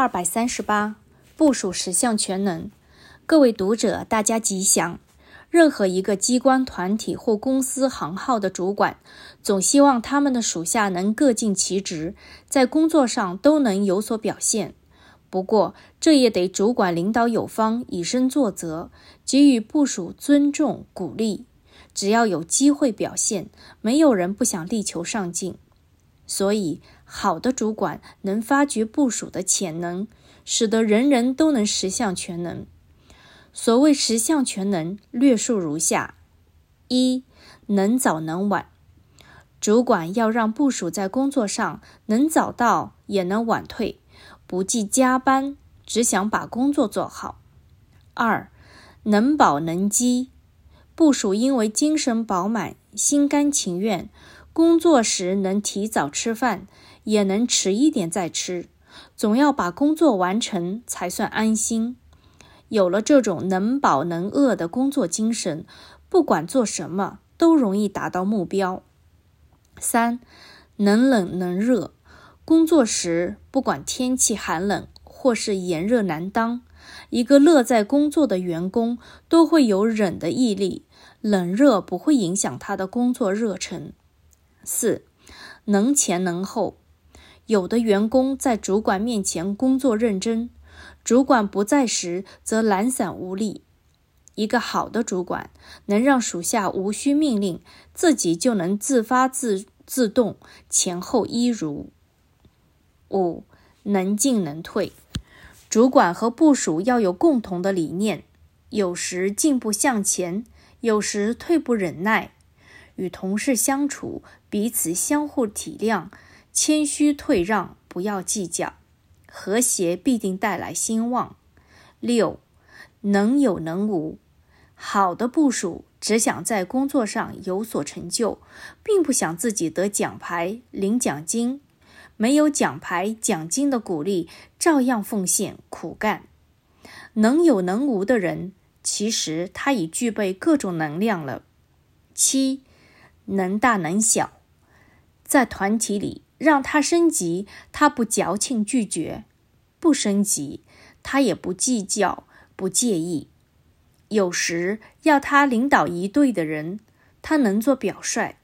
二百三十八，部署十项全能。各位读者，大家吉祥。任何一个机关团体或公司行号的主管，总希望他们的属下能各尽其职，在工作上都能有所表现。不过，这也得主管领导有方，以身作则，给予部署尊重鼓励。只要有机会表现，没有人不想力求上进。所以，好的主管能发掘部署的潜能，使得人人都能十项全能。所谓十项全能，略述如下：一、能早能晚。主管要让部属在工作上能早到，也能晚退，不计加班，只想把工作做好。二、能饱能饥。部署因为精神饱满，心甘情愿。工作时能提早吃饭，也能迟一点再吃，总要把工作完成才算安心。有了这种能饱能饿的工作精神，不管做什么都容易达到目标。三，能冷能热，工作时不管天气寒冷或是炎热难当，一个乐在工作的员工都会有忍的毅力，冷热不会影响他的工作热忱。四，能前能后。有的员工在主管面前工作认真，主管不在时则懒散无力。一个好的主管能让属下无需命令，自己就能自发自自动前后一如。五，能进能退。主管和部属要有共同的理念，有时进步向前，有时退步忍耐。与同事相处，彼此相互体谅，谦虚退让，不要计较，和谐必定带来兴旺。六，能有能无。好的部署只想在工作上有所成就，并不想自己得奖牌、领奖金。没有奖牌、奖金的鼓励，照样奉献苦干。能有能无的人，其实他已具备各种能量了。七。能大能小，在团体里让他升级，他不矫情拒绝；不升级，他也不计较、不介意。有时要他领导一队的人，他能做表率；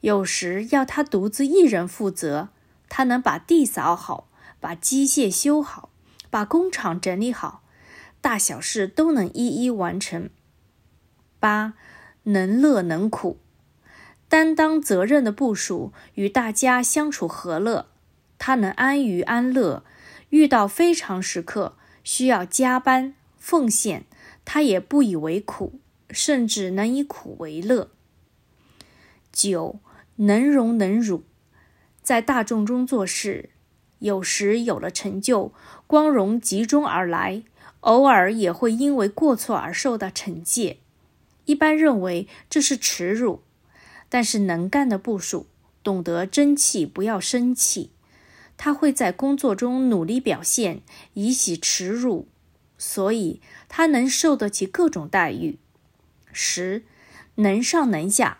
有时要他独自一人负责，他能把地扫好，把机械修好，把工厂整理好，大小事都能一一完成。八，能乐能苦。担当责任的部署与大家相处和乐，他能安于安乐。遇到非常时刻需要加班奉献，他也不以为苦，甚至能以苦为乐。九，能容能辱，在大众中做事，有时有了成就，光荣集中而来，偶尔也会因为过错而受到惩戒。一般认为这是耻辱。但是能干的部属懂得争气，不要生气。他会在工作中努力表现，以洗耻辱，所以他能受得起各种待遇。十，能上能下。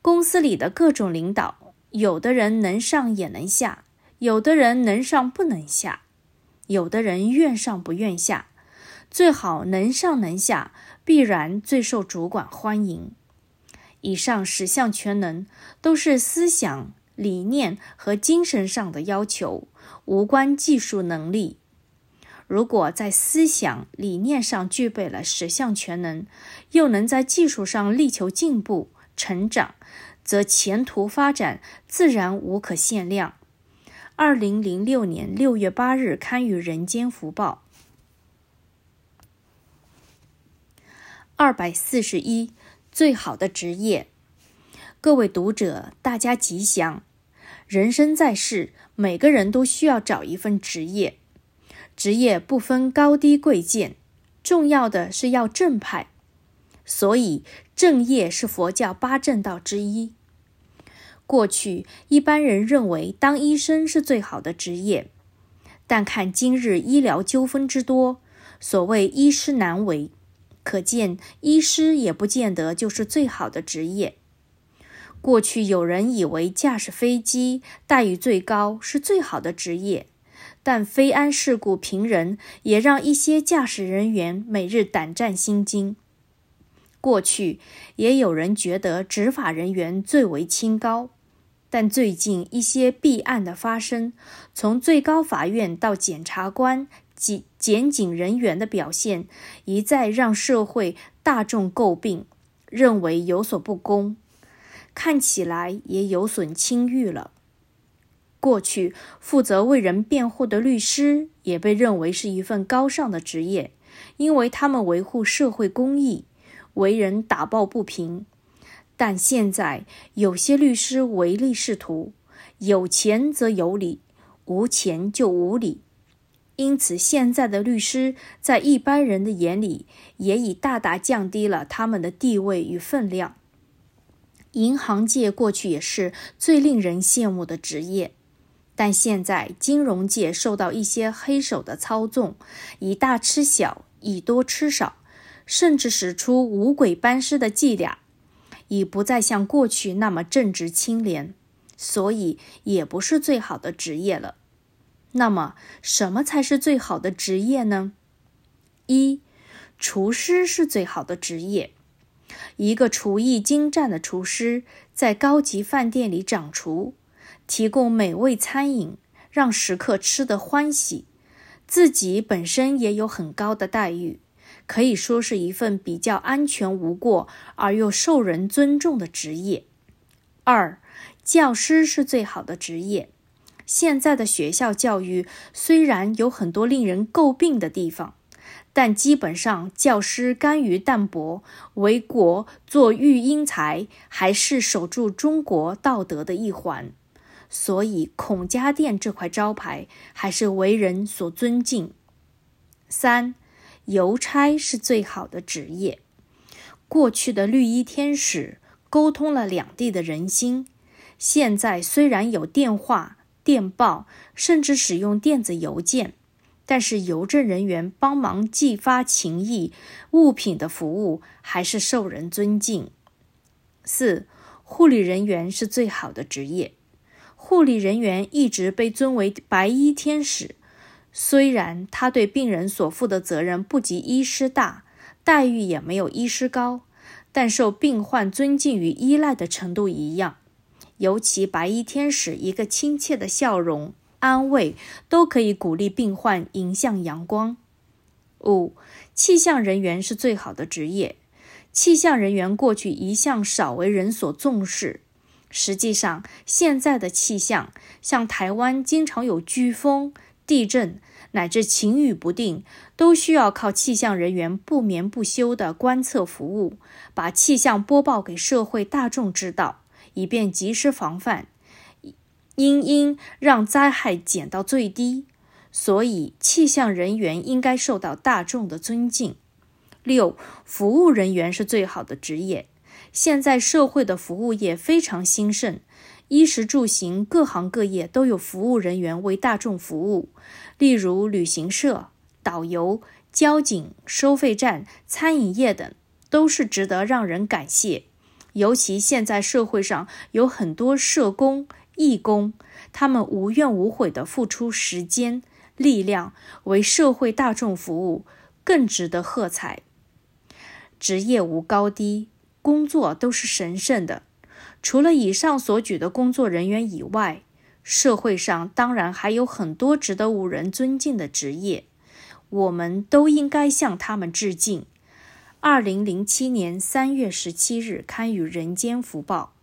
公司里的各种领导，有的人能上也能下，有的人能上不能下，有的人愿上不愿下。最好能上能下，必然最受主管欢迎。以上十项全能都是思想、理念和精神上的要求，无关技术能力。如果在思想、理念上具备了十项全能，又能在技术上力求进步、成长，则前途发展自然无可限量。二零零六年六月八日刊于《人间福报》。二百四十一。最好的职业，各位读者，大家吉祥。人生在世，每个人都需要找一份职业。职业不分高低贵贱，重要的是要正派。所以，正业是佛教八正道之一。过去一般人认为当医生是最好的职业，但看今日医疗纠纷之多，所谓医师难为。可见，医师也不见得就是最好的职业。过去有人以为驾驶飞机待遇最高是最好的职业，但飞安事故频仍，也让一些驾驶人员每日胆战心惊。过去也有人觉得执法人员最为清高，但最近一些弊案的发生，从最高法院到检察官及检警人员的表现，一再让社会大众诟病，认为有所不公，看起来也有损清誉了。过去负责为人辩护的律师也被认为是一份高尚的职业，因为他们维护社会公义。为人打抱不平，但现在有些律师唯利是图，有钱则有理，无钱就无理。因此，现在的律师在一般人的眼里，也已大大降低了他们的地位与分量。银行界过去也是最令人羡慕的职业，但现在金融界受到一些黑手的操纵，以大吃小，以多吃少。甚至使出五鬼搬尸的伎俩，已不再像过去那么正直清廉，所以也不是最好的职业了。那么，什么才是最好的职业呢？一，厨师是最好的职业。一个厨艺精湛的厨师，在高级饭店里掌厨，提供美味餐饮，让食客吃得欢喜，自己本身也有很高的待遇。可以说是一份比较安全无过而又受人尊重的职业。二，教师是最好的职业。现在的学校教育虽然有很多令人诟病的地方，但基本上教师甘于淡泊，为国做育英才，还是守住中国道德的一环。所以孔家店这块招牌还是为人所尊敬。三。邮差是最好的职业。过去的绿衣天使沟通了两地的人心，现在虽然有电话、电报，甚至使用电子邮件，但是邮政人员帮忙寄发情谊、物品的服务还是受人尊敬。四，护理人员是最好的职业。护理人员一直被尊为白衣天使。虽然他对病人所负的责任不及医师大，待遇也没有医师高，但受病患尊敬与依赖的程度一样。尤其白衣天使一个亲切的笑容、安慰，都可以鼓励病患迎向阳光。五，气象人员是最好的职业。气象人员过去一向少为人所重视，实际上现在的气象，像台湾经常有飓风、地震。乃至晴雨不定，都需要靠气象人员不眠不休的观测服务，把气象播报给社会大众知道，以便及时防范，因应让灾害减到最低。所以，气象人员应该受到大众的尊敬。六，服务人员是最好的职业。现在社会的服务业非常兴盛。衣食住行各行各业都有服务人员为大众服务，例如旅行社、导游、交警、收费站、餐饮业等，都是值得让人感谢。尤其现在社会上有很多社工、义工，他们无怨无悔地付出时间、力量为社会大众服务，更值得喝彩。职业无高低，工作都是神圣的。除了以上所举的工作人员以外，社会上当然还有很多值得无人尊敬的职业，我们都应该向他们致敬。二零零七年三月十七日刊于《人间福报》。